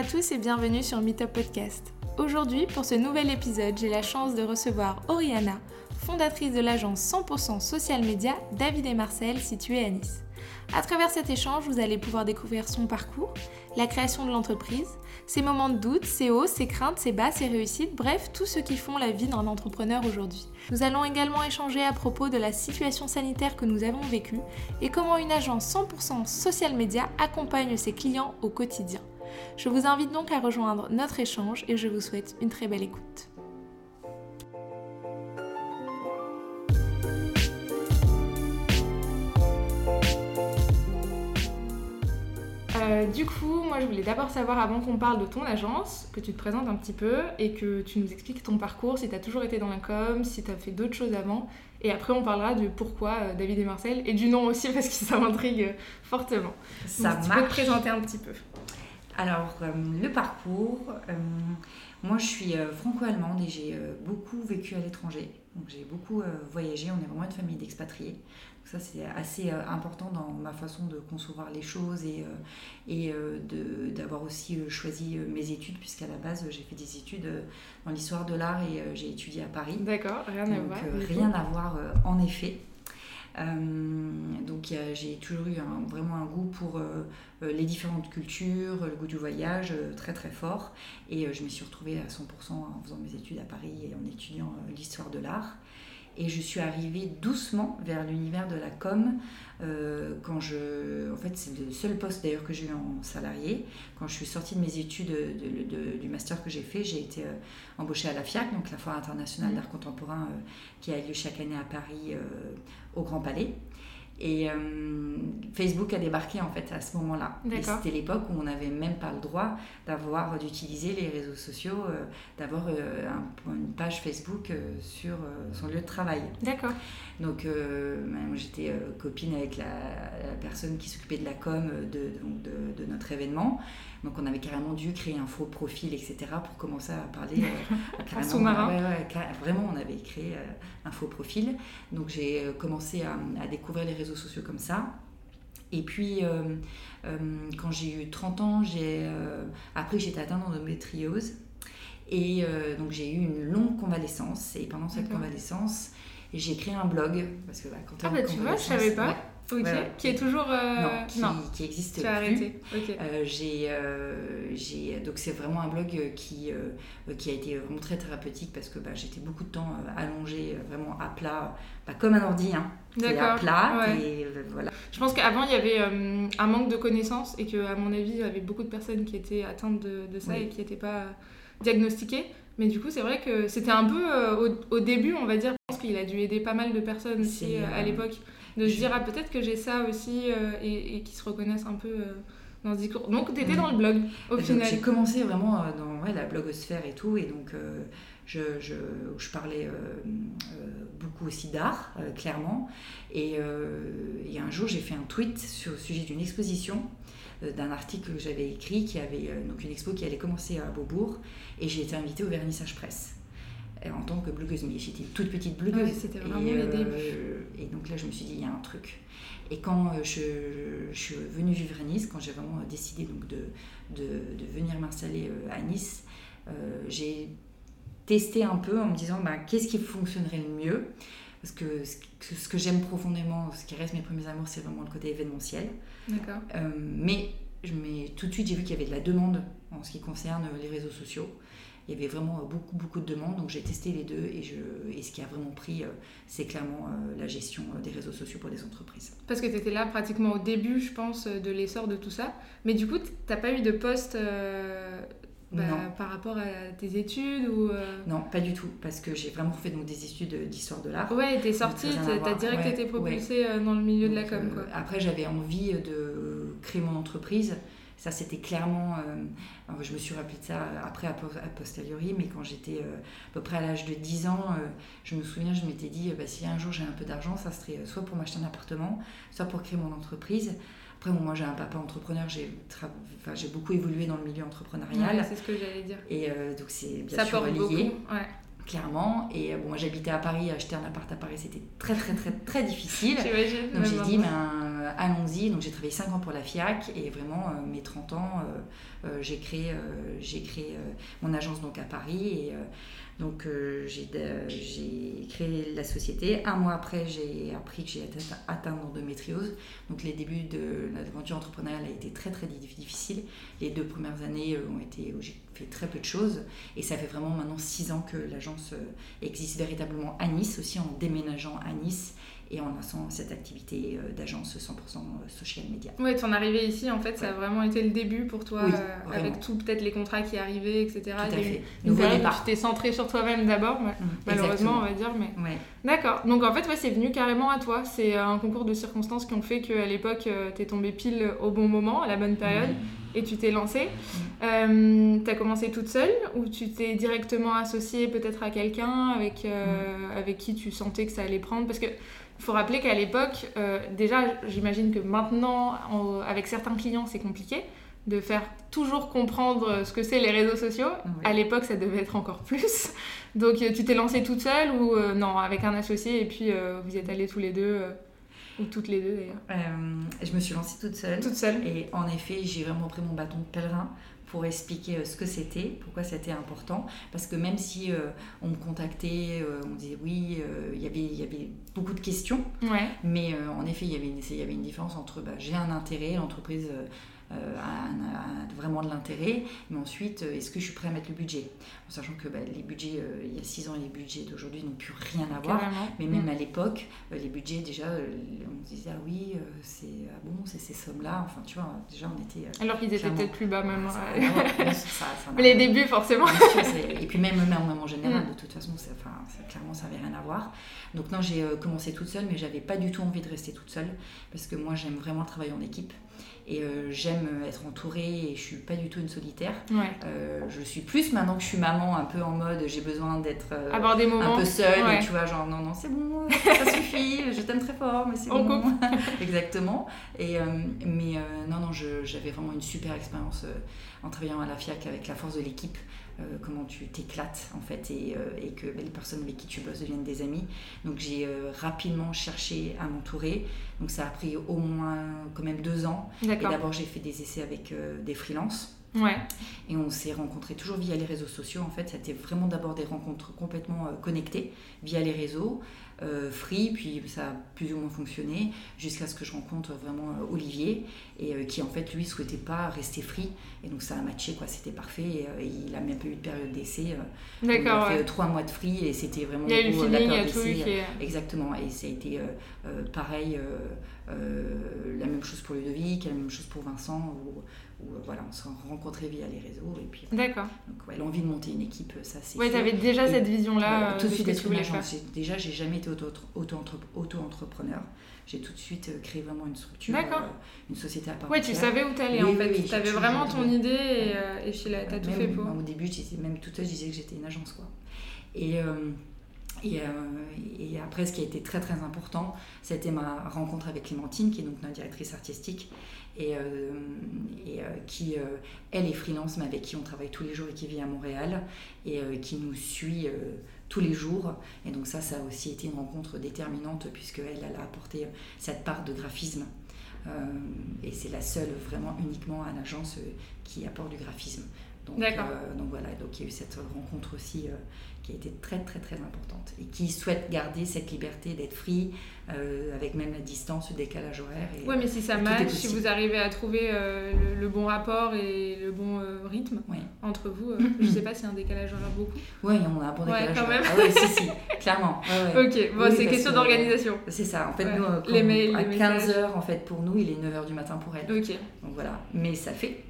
à tous et bienvenue sur Meetup Podcast. Aujourd'hui, pour ce nouvel épisode, j'ai la chance de recevoir Oriana, fondatrice de l'agence 100% social media David et Marcel située à Nice. À travers cet échange, vous allez pouvoir découvrir son parcours, la création de l'entreprise, ses moments de doute, ses hauts, ses craintes, ses bas, ses réussites, bref, tout ce qui font la vie d'un entrepreneur aujourd'hui. Nous allons également échanger à propos de la situation sanitaire que nous avons vécue et comment une agence 100% social media accompagne ses clients au quotidien. Je vous invite donc à rejoindre notre échange et je vous souhaite une très belle écoute. Euh, du coup, moi je voulais d'abord savoir, avant qu'on parle de ton agence, que tu te présentes un petit peu et que tu nous expliques ton parcours, si tu as toujours été dans la com, si tu as fait d'autres choses avant. Et après, on parlera du pourquoi euh, David et Marcel et du nom aussi parce que ça m'intrigue fortement. Ça Donc, tu peux te présenter un petit peu. Alors, euh, le parcours, euh, moi je suis euh, franco-allemande et j'ai beaucoup vécu à l'étranger. Donc j'ai beaucoup voyagé, on est vraiment une famille d'expatriés. Donc ça c'est assez important dans ma façon de concevoir les choses et, d'avoir aussi choisi mes études, puisqu'à la base j'ai fait des études dans l'histoire de l'art et j'ai étudié à Paris. D'accord, rien à voir. rien à voir en effet. Euh, donc j'ai toujours eu vraiment un goût pour euh, euh, les différentes cultures, le goût du voyage très très fort. Et je me suis retrouvée à 100% en faisant mes études à Paris et en étudiant l'histoire de l'art. Et je suis arrivée doucement vers l'univers de la com euh, quand je... En fait, c'est le seul poste d'ailleurs que j'ai eu en salarié. Quand je suis sortie de mes études de- de- du master que j'ai fait, j'ai été euh, embauchée à la FIAC, donc la Foire internationale Mhm. d'art contemporain euh, qui a lieu chaque année à Paris euh, au Grand Palais. Et euh, Facebook a débarqué en fait à ce moment-là. C'était l'époque où on n'avait même pas le droit d'avoir d'utiliser les réseaux sociaux, euh, d'avoir euh, un- une page Facebook sur son lieu de travail. D'accord. Donc ben, j'étais copine avec la, la personne qui s'occupait de la com de, de, de notre événement. Donc on avait carrément dû créer un faux profil, etc. pour commencer à parler euh, carrément. sous-marin. Ouais, ouais, car- vraiment, on avait créé euh, un faux profil. Donc j'ai euh, commencé à, à découvrir les réseaux sociaux comme ça. Et puis, euh, euh, quand j'ai eu 30 ans, j'ai euh, après j'étais atteinte d'endométriose. Et donc j'ai eu une longue convalescence. Et pendant cette convalescence, j'ai créé un blog. Parce que bah, quand Ah bah tu vois, je savais pas. Ok. Qui est toujours. euh, non, qui, qui existe tu plus. as arrêté. Euh, j'ai, euh, j'ai- donc c'est vraiment un blog euh, qui, qui a été vraiment très thérapeutique parce que bah, j'étais beaucoup de temps allongée, vraiment à plat, bah, comme un ordi, hein. C'est à D'accord, plat ouais. et voilà. Je pense qu'avant, il y avait un manque de connaissances et qu'à mon avis, il y avait beaucoup de personnes qui étaient atteintes de, de ça Oui. et qui n'étaient pas diagnostiquées. Mais du coup, c'est vrai que c'était un peu au, au début, on va dire, je pense qu'il a dû aider pas mal de personnes aussi à l'époque, de se je- dire, ah, peut-être que j'ai ça aussi euh, et, et qui se reconnaissent un peu euh, dans ce discours. Donc, tu étais dans le blog, au Donc, final. J'ai commencé vraiment euh, dans ouais, la blogosphère et tout, et donc euh, je, je, je parlais euh, euh, beaucoup aussi d'art, clairement. Et, et un jour, j'ai fait un tweet sur le sujet d'une exposition, d'un article que j'avais écrit, qui avait donc une expo qui allait commencer à Beaubourg, et j'ai été invitée au vernissage presse. Et en tant que blogueuse, mais j'étais une toute petite blogueuse. Ouais, c'était Et, vraiment les euh, débuts. Et donc là, je me suis dit, il y a un truc. Et quand euh, je, je suis venue vivre à Nice, quand j'ai vraiment décidé donc de, de, de venir m'installer euh, à Nice, euh, j'ai testé un peu en me disant bah, qu'est-ce qui fonctionnerait le mieux? Parce que ce que, ce que j'aime profondément, ce qui reste mes premiers amours, c'est vraiment le côté événementiel. D'accord. Euh, mais, mais tout de suite, j'ai vu qu'il y avait de la demande en ce qui concerne les réseaux sociaux. Il y avait vraiment beaucoup, beaucoup de demandes, donc j'ai testé les deux et, je, et ce qui a vraiment pris, euh, c'est clairement euh, la gestion euh, des réseaux sociaux pour des entreprises. Parce que tu étais là pratiquement au début, je pense, de l'essor de tout ça. Mais du coup, t'as pas eu de poste euh, bah, par rapport à tes études ou... euh, Non, pas du tout, parce que j'ai vraiment fait donc, des études d'histoire de l'art. Ouais, t'es sortie, t'as direct Ouais, été propulsée euh, dans le milieu de la com, euh, après, j'avais envie de créer mon entreprise. Ça, c'était clairement. euh, je me suis rappelé de ça après, a po- a posteriori, mais quand j'étais euh, à peu près à l'âge de 10 ans, euh, je me souviens, je m'étais dit, euh, bah, si un jour j'ai un peu d'argent, ça serait euh, soit pour m'acheter un appartement, soit pour créer mon entreprise. Après, bon, moi, j'ai un papa entrepreneur, j'ai tra- enfin, j'ai beaucoup évolué dans le milieu entrepreneurial. Ouais, c'est ce que j'allais dire. Et euh, donc, c'est bien Ça sûr lié. beaucoup. Ouais. Clairement. Et bon, moi j'habitais à Paris, acheter un appart à Paris, c'était très très très très difficile. Donc j'ai dit, ben, allons-y. Donc j'ai travaillé 5 ans pour la FIAC et vraiment mes 30 ans, j'ai créé, j'ai créé mon agence donc à Paris. Et, donc euh, j'ai créé la société. Un mois après, j'ai appris que j'ai atteint l'endométriose. Donc les débuts de l'aventure entrepreneuriale a été très très difficile. Les deux premières années euh, ont été où j'ai fait très peu de choses. Et ça fait vraiment maintenant six ans que l'agence euh, existe véritablement à Nice, aussi en déménageant à Nice et en lançant cette activité euh, d'agence 100% euh, social media. Ouais, ton arrivée ici, en fait, ça a vraiment été le début pour toi, euh, avec tout peut-être les contrats qui arrivaient, etc. Tout à fait. Une tu t'es centré sur toi-même d'abord, mmh, malheureusement, on va dire. Mais... Ouais. D'accord. Donc en fait, ouais, c'est venu carrément à toi. C'est un concours de circonstances qui ont fait qu'à l'époque, tu es tombé pile au bon moment, à la bonne période. Et tu t'es lancée. Mmh. tu as commencé toute seule ou tu t'es directement associée peut-être à quelqu'un avec, avec qui tu sentais que ça allait prendre? Parce que faut rappeler qu'à l'époque, euh, déjà, j'imagine que maintenant, avec certains clients, c'est compliqué de faire toujours comprendre ce que c'est les réseaux sociaux. À l'époque, ça devait être encore plus. Donc, euh, tu t'es lancée toute seule ou euh, non, avec un associé et puis vous êtes allés tous les deux ou toutes les deux d'ailleurs Je me suis lancée toute seule. Toute seule. Et en effet, j'ai vraiment pris mon bâton de pèlerin pour expliquer euh, ce que c'était, pourquoi c'était important. Parce que même si euh, on me contactait, euh, on disait oui, il y avait, il y avait beaucoup de questions. Ouais. Mais en effet, il y avait une, il y avait une différence entre bah, j'ai un intérêt, l'entreprise euh, vraiment de l'intérêt, mais ensuite, euh, est-ce que je suis prêt à mettre le budget? En sachant que bah, les budgets, euh, il y a 6 ans, et les budgets d'aujourd'hui n'ont plus rien à voir. Mais même mm. à l'époque, les budgets, déjà, on disait, ah oui, c'est ah bon, c'est ces sommes-là. Enfin, tu vois, déjà, on était. Alors qu'ils étaient peut-être plus bas, même. mais les débuts, forcément. et puis même, même, en général, mm. de toute façon, enfin, clairement, ça n'avait rien à voir. Donc, non, j'ai commencé toute seule, mais j'avais pas du tout envie de rester toute seule, parce que moi, j'aime vraiment le travail en équipe. Et euh, j'aime être entourée et je suis pas du tout une solitaire. Euh, je suis plus maintenant que je suis maman, un peu en mode j'ai besoin d'être euh, un peu seule. Et tu vois, genre non, non, c'est bon, ça suffit, je t'aime très fort, mais c'est bon. Exactement. Et, mais non, non, j'avais vraiment une super expérience en travaillant à la FIAC avec la force de l'équipe. Euh, comment tu t'éclates en fait et, euh, et que ben, les personnes avec qui tu bosses deviennent des amis. Donc j'ai euh, rapidement cherché à m'entourer. Donc ça a pris au moins quand même deux ans. Et d'abord j'ai fait des essais avec des freelances. Ouais. Et on s'est rencontrés toujours via les réseaux sociaux. En fait, c'était vraiment d'abord des rencontres complètement connectées via les réseaux. Euh, free, puis ça a plus ou moins fonctionné, jusqu'à ce que je rencontre vraiment euh, Olivier, et euh, qui en fait lui souhaitait pas rester free, et donc ça a matché, quoi, c'était parfait, et, il a même pas eu de période d'essai. D'accord. Il a fait trois mois de free, et c'était vraiment. Il y a eu le feeling, il y a tout Exactement, et ça a été pareil, la même chose pour Ludovic, la même chose pour Vincent, où euh, voilà, on s'est rencontrés via les réseaux. Et puis, D'accord. Donc, ouais, l'envie de monter une équipe, ça c'est. Ouais, tu avais déjà cette vision-là. tout de suite d'être une agence. Déjà, j'ai jamais été auto-entrepreneur. j'ai tout de suite euh, créé vraiment une structure, euh, une société à part Ouais, tu savais où t'allais en fait. tu avais vraiment ton idée et, et puis là, t'as tout fait pour. Au début, même toute seule, je disais que j'étais une agence. quoi. Et. Et, et, après, ce qui a été très très important, c'était ma rencontre avec Clémentine, qui est donc notre directrice artistique, et, euh, et euh, qui, euh, elle est freelance, mais avec qui on travaille tous les jours et qui vit à Montréal et qui nous suit tous les jours. Et donc ça, ça a aussi été une rencontre déterminante puisqu'elle, elle a apporté cette part de graphisme. et c'est la seule vraiment uniquement à l'agence qui apporte du graphisme. Donc, donc voilà, donc il y a eu cette rencontre aussi qui a été très très très importante et qui souhaite garder cette liberté d'être free euh, avec même la distance, le décalage horaire. Oui, mais si ça match, si vous arrivez à trouver euh, le, bon rapport et le bon euh, rythme entre vous, je ne sais pas si un décalage horaire beaucoup. Oui, on a un bon décalage quand horaire. Ah, oui, si, si, clairement. ok, bon, c'est question d'organisation. C'est ça, en fait, nous, les mails, à 15h, en fait, pour nous, il est 9h du matin pour elle. Ok. Donc voilà, mais ça fait.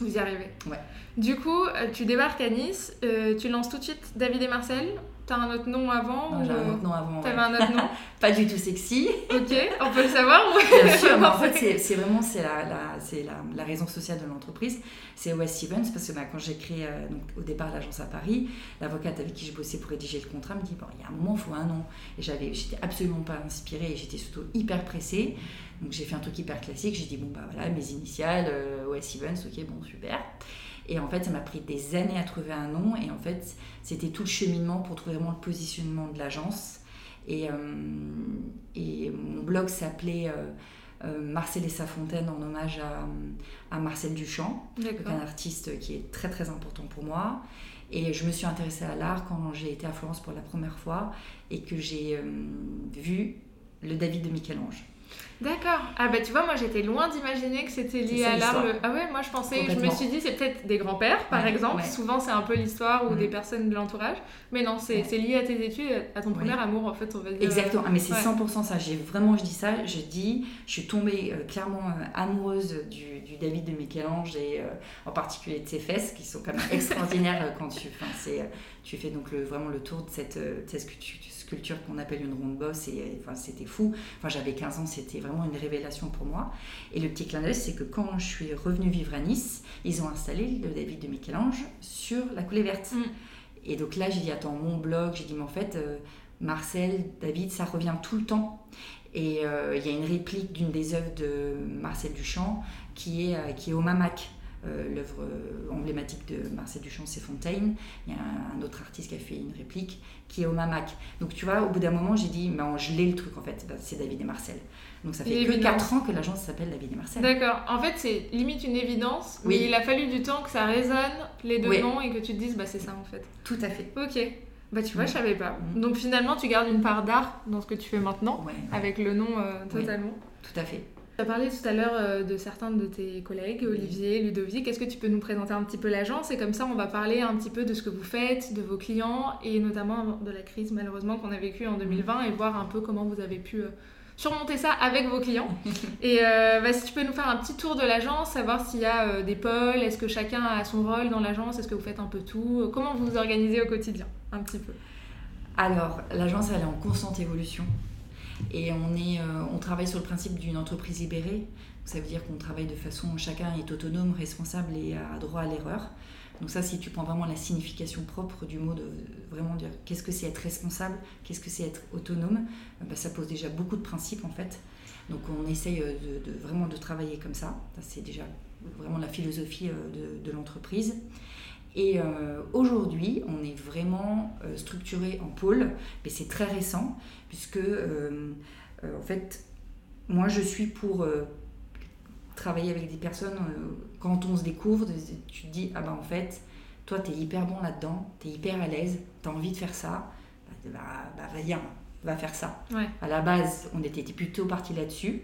Vous y arrivez. Ouais. Du coup, euh, tu débarques à Nice, euh, tu lances tout de suite David et Marcel? T'as un autre nom avant Non, j'ai un autre nom avant. T'avais un autre nom? Pas du tout sexy. Ok, on peut le savoir Bien sûr, mais en fait, c'est vraiment c'est la, la, la, la, raison sociale de l'entreprise. C'est Wes Stevens, parce que bah, quand j'ai créé euh, donc, au départ l'agence à Paris, l'avocate avec qui j'ai bossé pour rédiger le contrat me dit Bon, il y a un moment, il faut un nom. Et j'étais absolument pas inspirée et j'étais surtout hyper pressée. Donc j'ai fait un truc hyper classique. J'ai dit Bon, bah voilà, mes initiales, Wes Stevens, ok, bon, super. Et en fait, ça m'a pris des années à trouver un nom. Et en fait, c'était tout le cheminement pour trouver vraiment le positionnement de l'agence. Et, et mon blog s'appelait Marcel et sa fontaine en hommage à, à Marcel Duchamp, un artiste qui est très très important pour moi. Et je me suis intéressée à l'art quand j'ai été à Florence pour la première fois et que j'ai vu le David de Michel-Ange. D'accord. Ah bah tu vois, moi j'étais loin d'imaginer que c'était lié à l'art. Ah ouais, moi je pensais, je me suis dit c'est peut-être des grands-pères par exemple. Souvent c'est un peu l'histoire ou des mm. personnes de l'entourage. Mais non, c'est lié à tes études, à ton premier amour en fait, on va dire. Exactement, ah, mais c'est 100% ça. J'ai vraiment, je dis ça, je dis, je suis tombée euh, clairement euh, amoureuse du, du, David de Michel-Ange et euh, en particulier de ses fesses qui sont quand même extraordinaires quand tu, tu fais donc le, vraiment le tour de cette, de cette sculpture qu'on appelle une ronde bosse et enfin, c'était fou. Enfin, j'avais 15 ans, c'était vraiment une révélation pour moi. Et le petit clin d'œil, c'est que quand je suis revenue vivre à Nice, ils ont installé le David de Michel-Ange sur la coulée verte. Mm. Et donc là, j'ai dit, attends, mon blog, j'ai dit, mais en fait, euh, Marcel, David, ça revient tout le temps. Et euh, il y a une réplique d'une des œuvres de Marcel Duchamp qui est, euh, qui est au Mamac. Euh, l'œuvre euh, emblématique de Marcel Duchamp, c'est Fontaine. Il y a un, autre artiste qui a fait une réplique qui est au Mamac. Donc tu vois, au bout d'un moment, j'ai dit, mais je l'ai le truc en fait, c'est David et Marcel. Donc ça fait que 4 ans que l'agence s'appelle David et Marcel. D'accord. En fait, c'est limite une évidence, oui. mais il a fallu du temps que ça résonne, les deux noms, et que tu te dises, bah c'est ça en fait. Tout à fait. Ok. Bah tu vois, je savais pas. Mm. Donc finalement, tu gardes une part d'art dans ce que tu fais maintenant, avec le nom euh, totalement. Tout à fait. Tu as parlé tout à l'heure euh, de certains de tes collègues, Olivier, Ludovic. Est-ce que tu peux nous présenter un petit peu l'agence Et comme ça, on va parler un petit peu de ce que vous faites, de vos clients et notamment de la crise malheureusement qu'on a vécue en 2020 et voir un peu comment vous avez pu euh, surmonter ça avec vos clients. et euh, bah, si tu peux nous faire un petit tour de l'agence, savoir s'il y a des pôles, est-ce que chacun a son rôle dans l'agence, est-ce que vous faites un peu tout Comment vous vous organisez au quotidien Un petit peu? Alors, l'agence, elle est en constante évolution. Et on, est, euh, on travaille sur le principe d'une entreprise libérée. Ça veut dire qu'on travaille de façon, chacun est autonome, responsable et a droit à l'erreur. Donc ça, si tu prends vraiment la signification propre du mot de vraiment dire qu'est-ce que c'est être responsable, qu'est-ce que c'est être autonome, bah, ça pose déjà beaucoup de principes en fait. Donc on essaye euh, de, vraiment de travailler comme ça. c'est déjà vraiment la philosophie de l'entreprise. Et euh, aujourd'hui, on est vraiment euh, structuré en pôle, mais c'est très récent, puisque euh, en fait, moi je suis pour travailler avec des personnes, quand on se découvre, tu te dis, ah ben en fait, toi tu es hyper bon là-dedans, tu es hyper à l'aise, tu as envie de faire ça, bah, bah, bah viens, va faire ça. À la base, on était plutôt parti là-dessus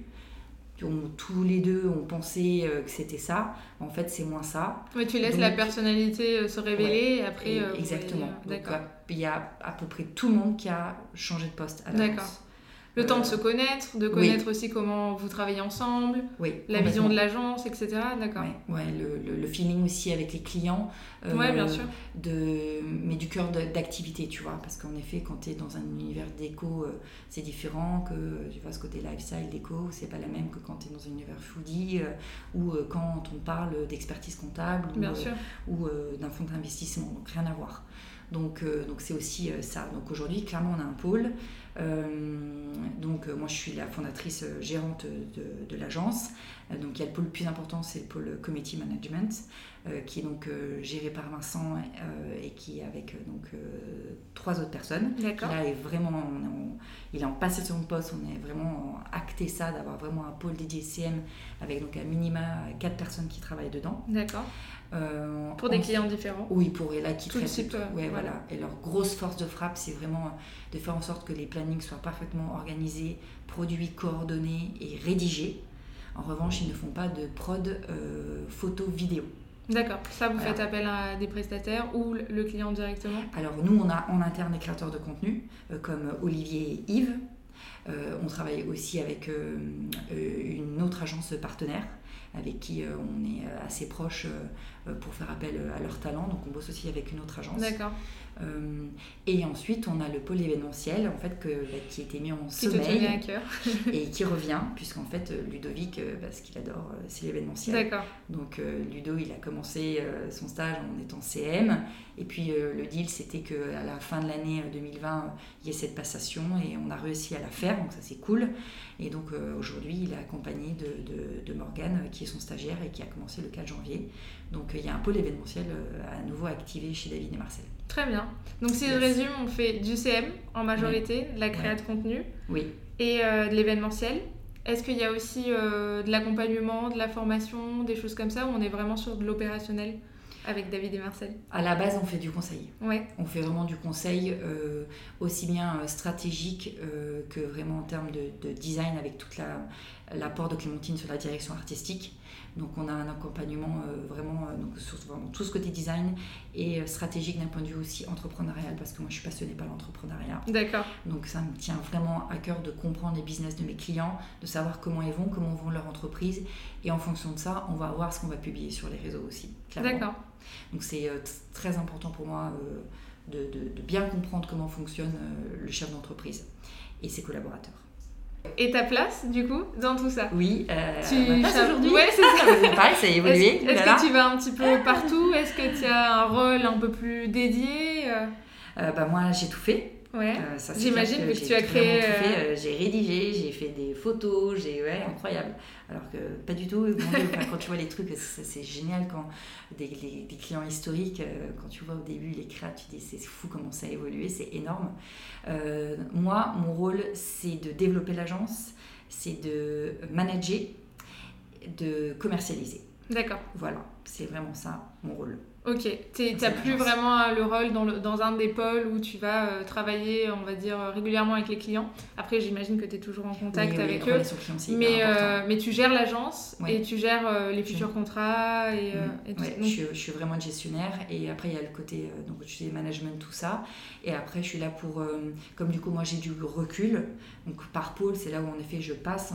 tous les deux ont pensé euh, que c'était ça. En fait, c'est moins ça. Mais tu laisses la personnalité euh, se révéler et après. Euh, exactement. Il y a à peu près tout le monde qui a changé de poste à D'accord. Le temps de se connaître, de connaître aussi comment vous travaillez ensemble, oui, la vision de l'agence, etc. D'accord. Ouais, le, le, feeling aussi avec les clients. Euh, bien sûr. De, mais du cœur d'activité, tu vois. Parce qu'en effet, quand tu es dans un univers déco, euh, c'est différent que tu vois ce côté lifestyle déco, c'est pas la même que quand tu es dans un univers foodie euh, ou quand on parle d'expertise comptable ou, ou d'un fonds d'investissement. Donc rien à voir. Donc donc c'est aussi ça. Donc aujourd'hui, clairement, on a un pôle. Euh, donc euh, moi je suis la fondatrice euh, gérante de, de l'agence. donc il y a le pôle plus important, c'est le pôle Committee Management, qui est donc géré par Vincent et qui est avec donc trois autres personnes. Là est vraiment, il est en passation de poste, on est vraiment acté ça d'avoir vraiment un pôle dédié CM avec donc à minima quatre personnes qui travaillent dedans. D'accord. Euh, pour des clients différents Oui, pour là qui Tout. Type, ouais, voilà. Et leur grosse force de frappe, c'est vraiment de faire en sorte que les plannings soient parfaitement organisés, produits, coordonnés et rédigés. En revanche, ils ne font pas de prod euh, photo, vidéo. D'accord. Ça, vous faites appel à des prestataires ou le client directement? Alors, nous, on a en interne des créateurs de contenu, euh, comme Olivier et Yves. on travaille aussi avec une autre agence partenaire avec qui euh, on est euh, assez proche euh, pour faire appel à leur talent. Donc on bosse aussi avec une autre agence. D'accord. Euh, et ensuite, on a le pôle événementiel, en fait, que, bah, qui a été mis en Qui sommeil à cœur. et qui revient, puisqu'en fait, euh, Ludovic, euh, bah, ce qu'il adore, c'est l'événementiel. D'accord. Donc euh, Ludo, il a commencé euh, son stage en étant CM. Et puis le deal, c'était qu'à la fin de l'année euh, 2020, euh, il y ait cette passation et on a réussi à la faire, donc ça c'est cool. Et donc aujourd'hui, il est accompagné de, de, de Morgane, qui est son stagiaire et qui a commencé le 4 janvier. Donc il y a un pôle événementiel à nouveau activé chez David et Marcel. Très bien. Donc si je résume, on fait du CM en majorité, de la créa de contenu Oui, et euh, de l'événementiel. Est-ce qu'il y a aussi euh, de l'accompagnement, de la formation, des choses comme ça, ou on est vraiment sur de l'opérationnel avec David et Marcel? À la base, on fait du conseil. Ouais, On fait vraiment du conseil euh, aussi bien stratégique euh, que vraiment en termes de, de design avec toute la l'apport de Clémentine sur la direction artistique. Donc on a un accompagnement euh, vraiment euh, donc, sur vraiment tout ce côté design et euh, stratégique d'un point de vue aussi entrepreneurial parce que moi je suis passionnée par l'entrepreneuriat. d'accord. Donc ça me tient vraiment à cœur de comprendre les business de mes clients, de savoir comment ils vont, comment vont leur entreprise et en fonction de ça, on va voir ce qu'on va publier sur les réseaux aussi. D'accord. Donc c'est très important pour moi de, de- de bien comprendre comment fonctionne le chef d'entreprise et ses collaborateurs. Et ta place, du coup, dans tout ça Oui, euh, Tu ma aujourd'hui. Ouais, c'est ça. Pareil, ça a évolué. Est-ce est-ce que tu vas un petit peu partout? Est-ce que tu as un rôle un peu plus dédié euh, Euh, bah, moi, j'ai tout fait. Ouais. Euh, J'imagine que tu as créé, euh, Euh, j'ai rédigé, j'ai fait des photos, j'ai ouais, incroyable. Alors que pas du tout. quand tu vois les trucs, c'est génial quand des, les- des clients historiques, euh, quand tu vois au début les créas, tu dis c'est fou comment ça a évolué, c'est énorme. Euh, moi, mon rôle, c'est de développer l'agence, c'est de manager, de commercialiser. D'accord. Voilà, c'est vraiment ça mon rôle. Ok. N'as plus vraiment euh, le rôle dans, le- dans un des pôles où tu vas euh, travailler, on va dire, euh, régulièrement avec les clients. Après, j'imagine que tu es toujours en contact Oui, oui, avec eux. Mais, euh, tu gères l'agence Ouais. et tu gères euh, les futurs contrats et, Mm. et tout Ouais, je, Donc, je suis vraiment gestionnaire et après il y a le côté donc tu dis management tout ça et après je suis là pour comme du coup moi j'ai du recul donc par pôle c'est là où en effet je passe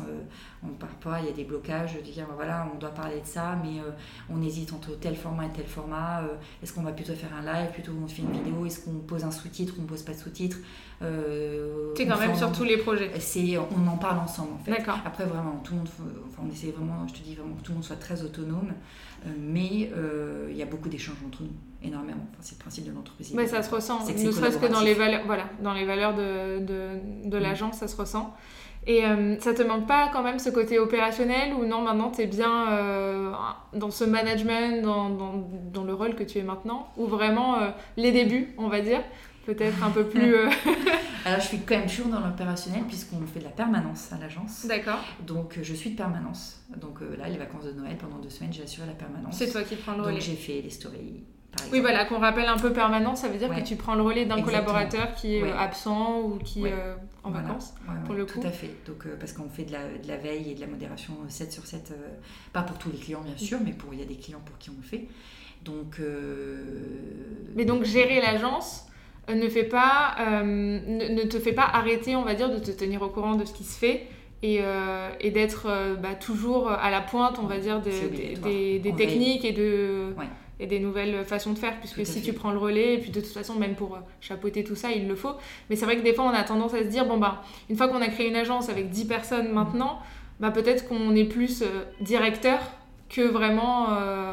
on part pas il y a des blocages de dire voilà on doit parler de ça mais on hésite entre tel format et tel format euh, est-ce qu'on va plutôt faire un live plutôt on fait une vidéo est-ce qu'on pose un sous-titre ou on pose pas de sous-titre euh, quand même sur tous les projets. c'est on en parle ensemble en fait D'accord. après vraiment tout le monde enfin on essaie vraiment je te dis vraiment que tout le monde soit très autonome euh, mais euh, il y a beaucoup d'échanges entre nous énormément enfin, c'est le principe de l'entreprise Ouais, ça se ressent, ne serait-ce que dans les valeurs, voilà, dans les valeurs de, de, de Mm. l'agence, ça se ressent. Et euh, ça te manque pas quand même ce côté opérationnel ou non, maintenant tu es bien euh, dans ce management, dans, dans, dans le rôle que tu es maintenant? Ou vraiment euh, les débuts, on va dire, peut-être un peu plus. alors je suis quand même toujours dans l'opérationnel puisqu'on fait de la permanence à l'agence. D'accord, donc je suis de permanence. Donc là les vacances de Noël pendant deux semaines j'ai assuré la permanence. C'est toi qui prends le relais. donc j'ai fait les stories Oui, voilà, qu'on rappelle un peu permanent, ça veut dire Ouais. que tu prends le relais d'un collaborateur qui est euh, Ouais. absent ou qui Ouais. est euh, en Voilà. vacances. Pour le tout coup. à fait. Donc, euh, parce qu'on fait de la, de la veille et de la modération euh, 7 sur 7, euh, pas pour tous les clients bien sûr, mais pour il y a des clients pour qui on le fait. Donc, Mais donc gérer l'agence ne fait pas, ne, ne te fait pas arrêter, on va dire, de te tenir au courant de ce qui se fait et, euh, et d'être euh, bah, toujours à la pointe, on va dire, des, des, obligatoire. des- des On veille. techniques et de Ouais. Et des nouvelles façons de faire, puisque si fait. tu prends le relais, et puis de toute façon, même pour euh, chapeauter tout ça, il le faut. Mais c'est vrai que des fois, on a tendance à se dire, bon, bah, une fois qu'on a créé une agence avec 10 personnes maintenant, bah, peut-être qu'on est plus euh, directeur que vraiment euh,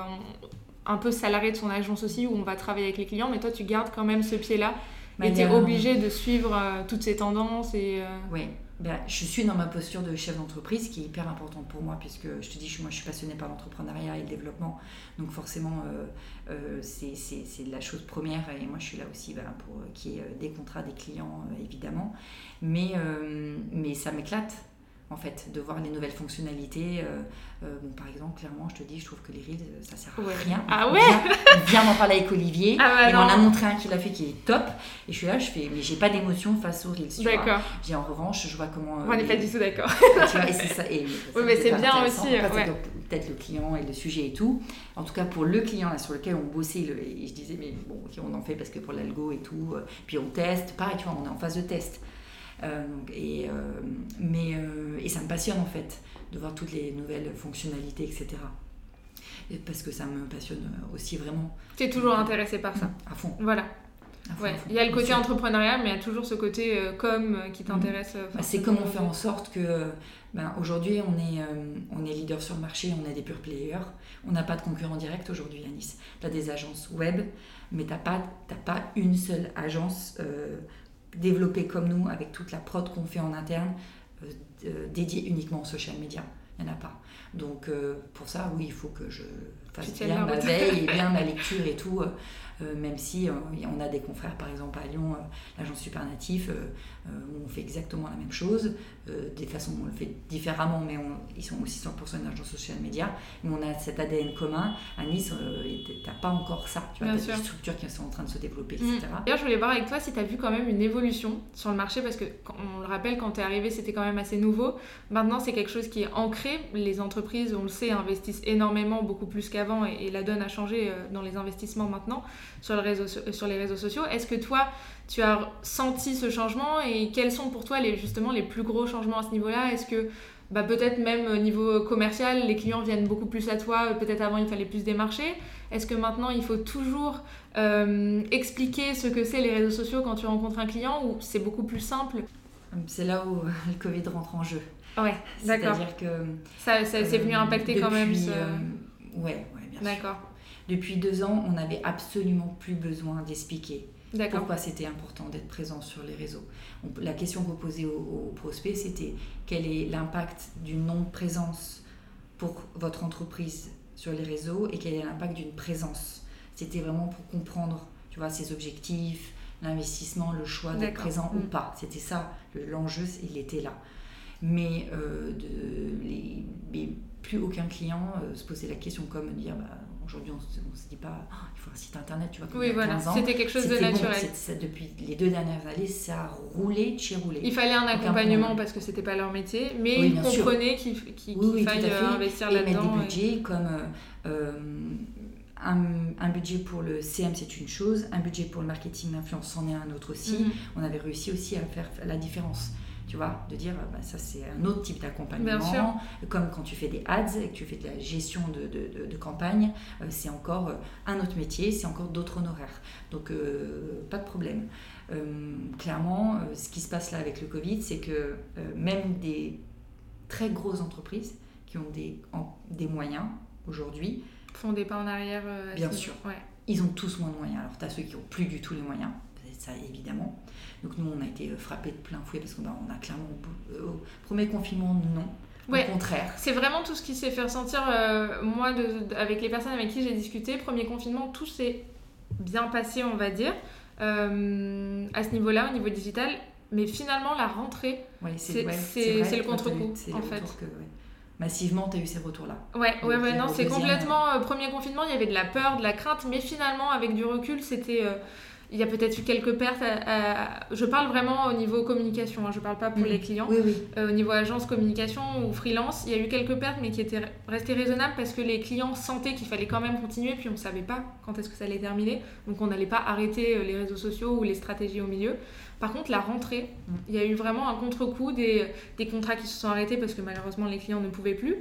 un peu salarié de son agence aussi, où on va travailler avec les clients, mais toi, tu gardes quand même ce pied-là, bah, et tu es obligé de suivre euh, toutes ces tendances. Et, euh, Ouais, ben, je suis dans ma posture de chef d'entreprise qui est hyper importante pour moi puisque je te dis, moi je suis passionnée par l'entrepreneuriat et le développement. Donc forcément, euh, euh, c'est la chose première et moi je suis là aussi ben, pour euh, qu'il y ait euh, des contrats, des clients euh, évidemment. Mais, mais ça m'éclate en fait de voir les nouvelles fonctionnalités. Euh, euh, bon, par exemple, clairement, je te dis, je trouve que les reels, ça sert à Ouais. rien. Ah ouais? vient m'en parler avec Olivier. Ah bah il m'en a montré un qui l'a fait qui est top. Et je suis là, je fais, mais j'ai pas d'émotion face aux reels. D'accord, J'ai en revanche, je vois comment. euh, on n'est pas du tout d'accord. et c'est ça. Et, Oui, mais c'est bien aussi, ouais. Peut-être le client et le sujet et tout. En tout cas, pour le client là, sur lequel on bossait, le- et je disais, mais bon, ok, on en fait parce que pour l'algo et tout. euh, Puis on teste. Pareil, tu vois, on est en phase de test. Euh, donc, et, euh, mais, euh, et ça me passionne en fait de voir toutes les nouvelles fonctionnalités, etc. Et parce que ça me passionne aussi vraiment Tu es toujours intéressé par ça. à fond. Voilà. Ouais, il y a le côté entrepreneuriat, mais il y a toujours ce côté com qui t'intéresse. Bah, c'est comment faire en sorte que ben, aujourd'hui, on est, on est leader sur le marché, on a des pure players. On n'a pas de concurrent direct aujourd'hui à Nice. Tu as des agences web, mais tu n'as pas, pas une seule agence développée comme nous, avec toute la prod qu'on fait en interne, dédiée uniquement au social media. Il n'y en a pas. Donc pour ça, oui, il faut que je fasse bien ma veille et bien ma lecture et tout. Euh, même si euh, on a des confrères, par exemple à Lyon, euh, l'agence Supernatif, on fait exactement la même chose. des façons, on le fait différemment, mais ils sont aussi 100% une agence social média. Mais on a cet ADN commun. À Nice, tu n'as pas encore ça. Tu vois, as des structures qui sont en train de se développer, etc. Mm. D'ailleurs, je voulais voir avec toi si tu as vu quand même une évolution sur le marché, parce que on le rappelle, quand tu es arrivé, c'était quand même assez nouveau. Maintenant, c'est quelque chose qui est ancré. Les entreprises, on le sait, investissent énormément, beaucoup plus qu'avant, et, et, la donne a changé dans les investissements maintenant sur, le réseau, sur les réseaux sociaux. Est-ce que toi, tu as senti ce changement et quels sont pour toi les, justement les plus gros changements à ce niveau-là? Est-ce que bah, peut-être même au niveau commercial, les clients viennent beaucoup plus à toi, peut-être avant il fallait plus démarcher Est-ce que maintenant il faut toujours euh, expliquer ce que c'est les réseaux sociaux quand tu rencontres un client ou c'est beaucoup plus simple? C'est là où le Covid rentre en jeu. Ouais, d'accord. C'est-à-dire que... Ça, ça c'est venu impacter quand même ce... Euh, ouais, ouais, bien sûr. D'accord. Depuis deux ans, on n'avait absolument plus besoin d'expliquer pourquoi c'était important d'être présent sur les réseaux. la question qu'on posait aux, prospects, c'était quel est l'impact d'une non-présence pour votre entreprise sur les réseaux et quel est l'impact d'une présence? C'était vraiment pour comprendre, tu vois, ses objectifs, l'investissement, le choix d'être présent ou mm. pas. C'était ça, l'enjeu, il était là. Mais, euh, de, plus aucun client euh, se posait la question comme dire bah, Aujourd'hui, on ne se dit pas, oh, il faut un site internet, tu vois. oui, voilà, c'était quelque chose de naturel. depuis les deux dernières années, ça a roulé, roulé. Il fallait un accompagnement parce que c'était pas leur métier, mais ils comprenaient qu'il faille euh, investir là-dedans. Mettre des budgets comme euh, euh, un, un, budget pour le CM, c'est une chose, un budget pour le marketing d'influence, c'en est un autre aussi. Mhm. On avait réussi aussi à faire la différence tu vois, de dire bah, ça c'est un autre type d'accompagnement, comme quand tu fais des ads et que tu fais de la gestion de, de, de, campagne, euh, c'est encore euh, un autre métier, c'est encore d'autres honoraires. Donc euh, pas de problème. clairement, ce qui se passe là avec le Covid, c'est que même des très grosses entreprises qui ont des, des moyens aujourd'hui font des pas en arrière. bien sûr. Ouais. Ils ont tous moins de moyens. Alors tu as ceux qui ont plus du tout les moyens, ça évidemment. Donc nous, on a été euh, frappés de plein fouet parce qu'on bah, a clairement, euh, au premier confinement, non. Au contraire. C'est vraiment tout ce qui s'est fait ressentir, euh, moi, avec les personnes avec qui j'ai discuté. Premier confinement, tout s'est bien passé, on va dire, à ce niveau-là, au niveau digital. Mais finalement, la rentrée, c'est le contre-coup, en fait. massivement, tu as eu ces retours-là. Ouais, ouais, ouais, non, c'est complètement. premier confinement, il y avait de la peur, de la crainte, mais finalement, avec du recul, c'était il y a peut-être eu quelques pertes. Je parle vraiment au niveau communication, hein, je ne parle pas pour les clients. Euh, au niveau agence communication ou freelance, il y a eu quelques pertes, mais qui étaient restées raisonnables parce que les clients sentaient qu'il fallait quand même continuer, puis on ne savait pas quand est-ce que ça allait terminer. Donc on n'allait pas arrêter euh, les réseaux sociaux ou les stratégies au milieu. Par contre, la rentrée, mm. il y a eu vraiment un contre-coup des, des contrats qui se sont arrêtés parce que malheureusement les clients ne pouvaient plus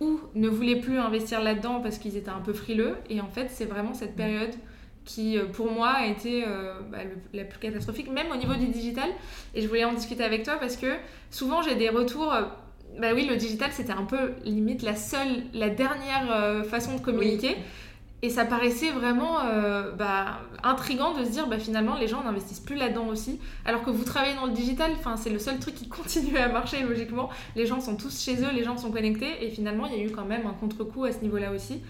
ou ne voulaient plus investir là-dedans parce qu'ils étaient un peu frileux. Et en fait, c'est vraiment cette mm. période qui euh, pour moi a été euh, bah, la plus catastrophique, même au niveau du digital. Et je voulais en discuter avec toi parce que souvent j'ai des retours. Euh, bah oui, le digital c'était un peu limite la seule, la dernière façon de communiquer. Et ça paraissait vraiment bah, intriguant de se dire bah, finalement les gens n'investissent plus là-dedans aussi. Alors que vous travaillez dans le digital, c'est le seul truc qui continue à marcher logiquement. Les gens sont tous chez eux, les gens sont connectés. Et finalement il y a eu quand même un contre-coup à ce niveau-là aussi.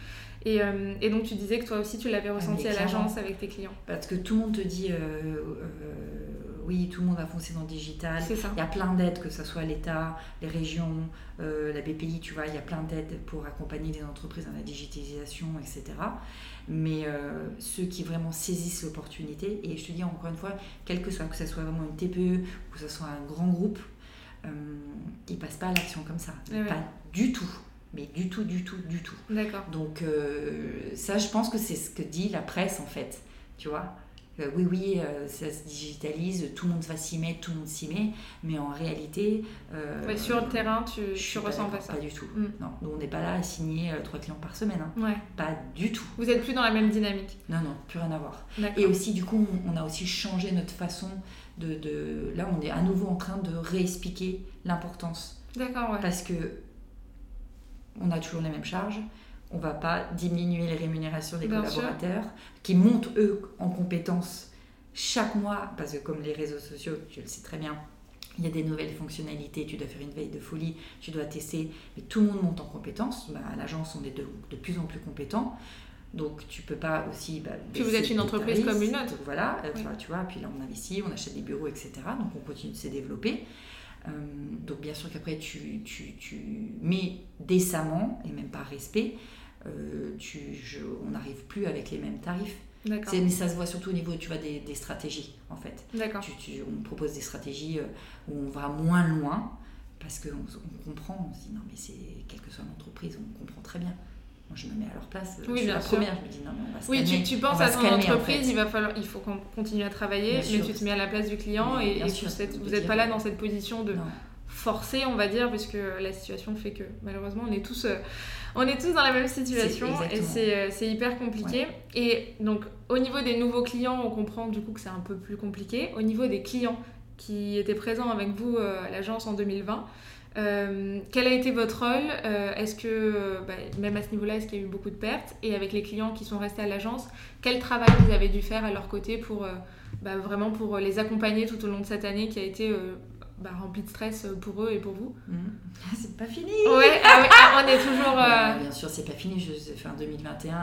Euh, et, donc tu disais que toi aussi tu l'avais ressenti à l'agence avec tes clients. Parce que tout le monde te dit euh, euh, oui, tout le monde va foncer dans le digital. Il y a plein d'aides, que ce soit l'État, les régions, la BPI, tu vois, il y a plein d'aides pour accompagner les entreprises dans la digitalisation, etc. Mais ceux qui vraiment saisissent l'opportunité, et je te dis encore une fois, quel que soit, que ce soit vraiment une TPE ou que ce soit un grand groupe, ils passent pas à l'action comme ça. pas du tout mais du tout, du tout, du tout. D'accord. Donc euh, ça, je pense que c'est ce que dit la presse en fait, tu vois? Euh, oui, oui, euh, ça se digitalise, tout le monde va s'y mettre, tout le monde s'y met, mais en réalité. Sur le terrain, tu, je tu ressens pas ça Pas du tout. Mm. Non, nous, on n'est pas là à signer trois clients par semaine. Hein. Ouais. Pas du tout. Vous êtes plus dans la même dynamique Non, non, plus rien à voir. Et aussi, du coup, on, a aussi changé notre façon de, de. Là, on est à nouveau en train de réexpliquer l'importance. D'accord, ouais. Parce que on a toujours les mêmes charges on va pas diminuer les rémunérations des collaborateurs qui montent eux en compétences chaque mois parce que comme les réseaux sociaux, tu le sais très bien, il y a des nouvelles fonctionnalités, tu dois faire une veille de folie, tu dois tester, mais tout le monde monte en compétences. Bah, à l'agence, on est de, plus en plus compétents. Donc tu peux pas aussi. Bah, puis vous êtes une entreprise comme une autre. voilà, euh, tu vois, puis là on investit, on achète des bureaux, etc. Donc on continue de se développer. Euh, donc bien sûr qu'après tu, tu, tu, mets décemment, et même par respect, euh, tu, on n'arrive plus avec les mêmes tarifs. Mais ça se voit surtout au niveau tu vois, des, des stratégies, en fait. Tu, tu, on propose des stratégies euh, où on va moins loin, parce qu'on on comprend, on se dit non mais c'est, quelle que soit l'entreprise, on comprend très bien. Je me mets à leur place, oui, je suis la première, je me dis non mais on va se Oui, tu, tu penses à ton entreprise, il, va falloir, il faut qu'on continue à travailler, mais tu te mets à la place du client et, vous n'êtes pas là dans cette position de forcer, on va dire, puisque la situation fait que malheureusement on est tous... Euh, on est tous dans la même situation et euh, c'est hyper compliqué. Et donc, au niveau des nouveaux clients, on comprend du coup que c'est un peu plus compliqué. Au niveau des clients qui étaient présents avec vous euh, à l'agence en 2020, euh, quel a été votre rôle? Est-ce que, bah, même à ce niveau-là, est-ce qu'il y a eu beaucoup de pertes? Et avec les clients qui sont restés à l'agence, quel travail vous avez dû faire à leur côté pour bah, vraiment pour les accompagner tout au long de cette année qui a été bah, rempli de stress pour eux et pour vous? Mmh. C'est pas fini. Ouais, ah ah, on est toujours. Euh, bien sûr, c'est pas fini. Je, fin 2021, euh,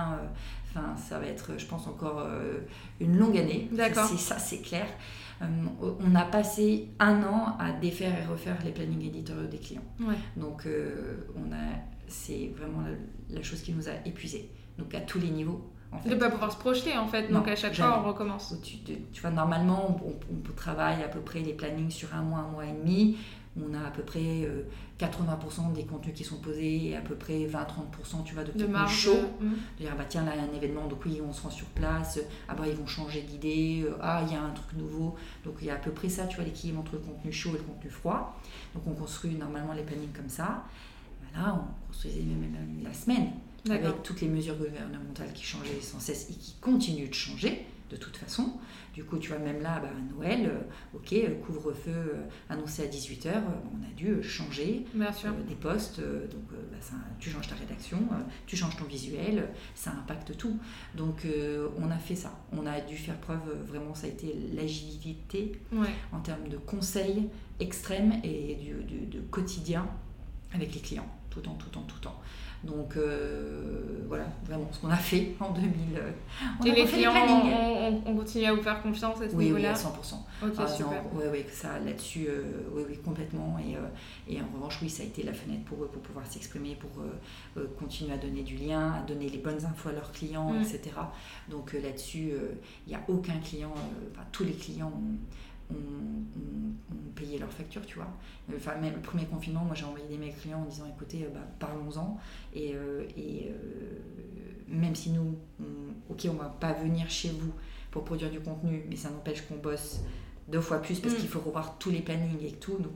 enfin, ça va être, je pense, encore euh, une longue année. D'accord. Ça, c'est clair. On a passé un an à défaire et refaire les plannings éditoriaux des clients. Ouais. Donc, on a, c'est vraiment la, chose qui nous a épuisés. Donc, à tous les niveaux. De ne pas pouvoir se projeter en fait, donc à chaque fois on recommence. Tu, tu, vois, normalement on, on, travaille à peu près les plannings sur un mois, un mois et demi. On a à peu près 80% euh, des contenus qui sont posés et à peu près 20-30% tu vois, de contenu chaud. De mmh. dire bah tiens là il y a un événement donc oui on se rend sur place, ah bah ils vont changer d'idée, euh, ah il y a un truc nouveau. Donc il y a à peu près ça, tu vois l'équilibre entre le contenu chaud et le contenu froid. Donc on construit normalement les plannings comme ça. Là on construisait même la semaine avec toutes les mesures gouvernementales qui changeaient sans cesse et qui continuent de changer de toute façon. Du coup, tu vois, même là, bah, à Noël, euh, ok, euh, couvre-feu euh, annoncé à 18h, on a dû changer des postes. donc, bah, ça, tu changes ta rédaction, tu changes ton visuel, ça impacte tout. Donc, on a fait ça. On a dû faire preuve, vraiment, ça a été l'agilité en termes de conseils extrêmes et du, de quotidien avec les clients, tout en tout en tout temps. Donc euh, voilà, vraiment ce qu'on a fait en 2000. Euh, on Et les clients ont on, continue à vous faire confiance à ce niveau-là Oui, à 100%. Ok, ah, super. Oui, oui, ça là-dessus, euh, oui, oui, complètement. Et, et, en revanche, oui, ça a été la fenêtre pour eux pour pouvoir s'exprimer, pour continuer à donner du lien, à donner les bonnes infos à leurs clients, mm. etc. Donc là-dessus, il n'y a aucun client, enfin tous les clients ont ont, payé leurs factures, tu vois. Enfin, même le premier confinement, moi j'ai envoyé des mails clients en disant écoutez, euh, bah, parlons-en. Et, euh, et euh, même si nous, ok, on va pas venir chez vous pour produire du contenu, mais ça n'empêche qu'on bosse deux fois plus parce mm. qu'il faut revoir tous les plannings et tout, donc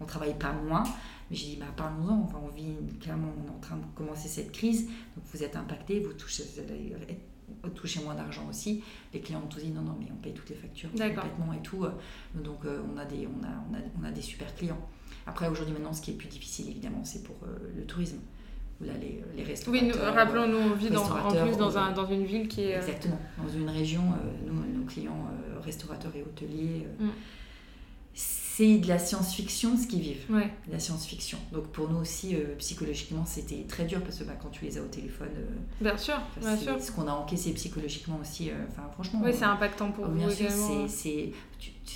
on travaille pas moins. Mais j'ai dit, bah, parlons-en, enfin, on vit, clairement, on est en train de commencer cette crise, donc vous êtes impacté, vous touchez, toucher moins d'argent aussi. Les clients ont tous dit non, non, mais on paye toutes les factures complètement et tout. Donc euh, on, a des, on, a, on, a, on a des super clients. Après, aujourd'hui, maintenant, ce qui est plus difficile, évidemment, c'est pour euh, le tourisme. Là, les, les restaurateurs. Oui, rappelons-nous, on vit dans, en plus dans, un, dans, une ville qui est. Euh, Exactement. Dans une région, nos clients restaurateurs et hôteliers. Mm c'est de la science-fiction ce qu'ils vivent. Ouais. La science-fiction. Donc pour nous aussi, euh, psychologiquement, c'était très dur parce que bah, quand tu les as au téléphone. Euh, bien sûr, bien sûr. Ce qu'on a encaissé psychologiquement aussi, euh, enfin franchement. Oui, c'est impactant pour oh, vous bien également. c'est.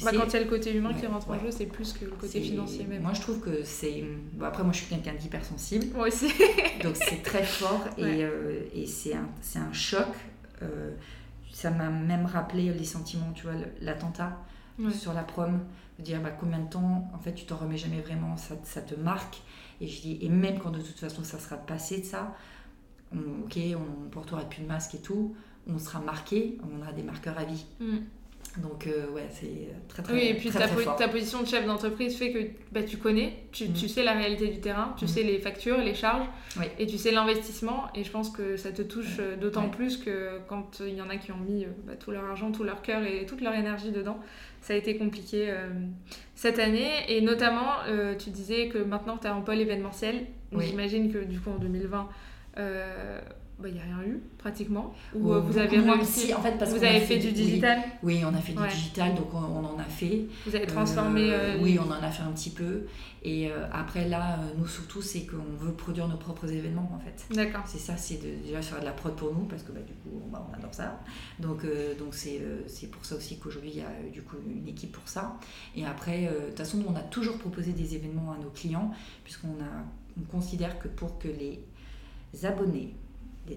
Bah, quand il y a le côté humain qui rentre en jeu, c'est plus que le côté financier même. Moi je trouve que c'est. Bon, après, moi je suis quelqu'un d'hypersensible. Moi aussi. donc c'est très fort et, et c'est un, un, choc. ça m'a même rappelé les sentiments, tu vois, l'attentat sur la prom dire bah, combien de temps, en fait, tu t'en remets jamais vraiment, ça, ça, te marque. Et je dis, et même quand de toute façon ça sera passé de ça, ok, on portera plus de masque et tout, on sera marqué, on aura des marqueurs à vie. Mm. Donc, euh, ouais, c'est très, très Oui, et puis très, ta, très po- fort. ta position de chef d'entreprise fait que bah, tu connais, tu, Mm. tu sais la réalité du terrain, tu Mm. sais les factures, les charges, Oui. et tu sais l'investissement. Et je pense que ça te touche euh, d'autant Ouais. plus que quand il y en a qui ont mis euh, bah, tout leur argent, tout leur cœur et toute leur énergie dedans, ça a été compliqué euh, cette année. Et notamment, euh, tu disais que maintenant tu es en pôle événementiel, Oui. j'imagine que du coup en 2020, euh, bah, il n'y a rien eu pratiquement. Ou Oh, euh, vous avez réussi, si, en fait, parce vous avez fait fait du- oui. digital, Oui, on a fait du digital, donc on, on en a fait. vous avez transformé. Euh, euh, oui, on en a fait un petit peu. Et euh, après, là, nous surtout, c'est qu'on veut produire nos propres événements, en fait. D'accord. C'est ça, c'est déjà faire de la prod pour nous, parce que bah, du coup, on, bah, on adore ça. Donc, donc c'est, pour ça aussi qu'aujourd'hui, il y a du coup une équipe pour ça. Et après, de toute façon, nous, on a toujours proposé des événements à nos clients, puisqu'on a, on considère que pour que les abonnés,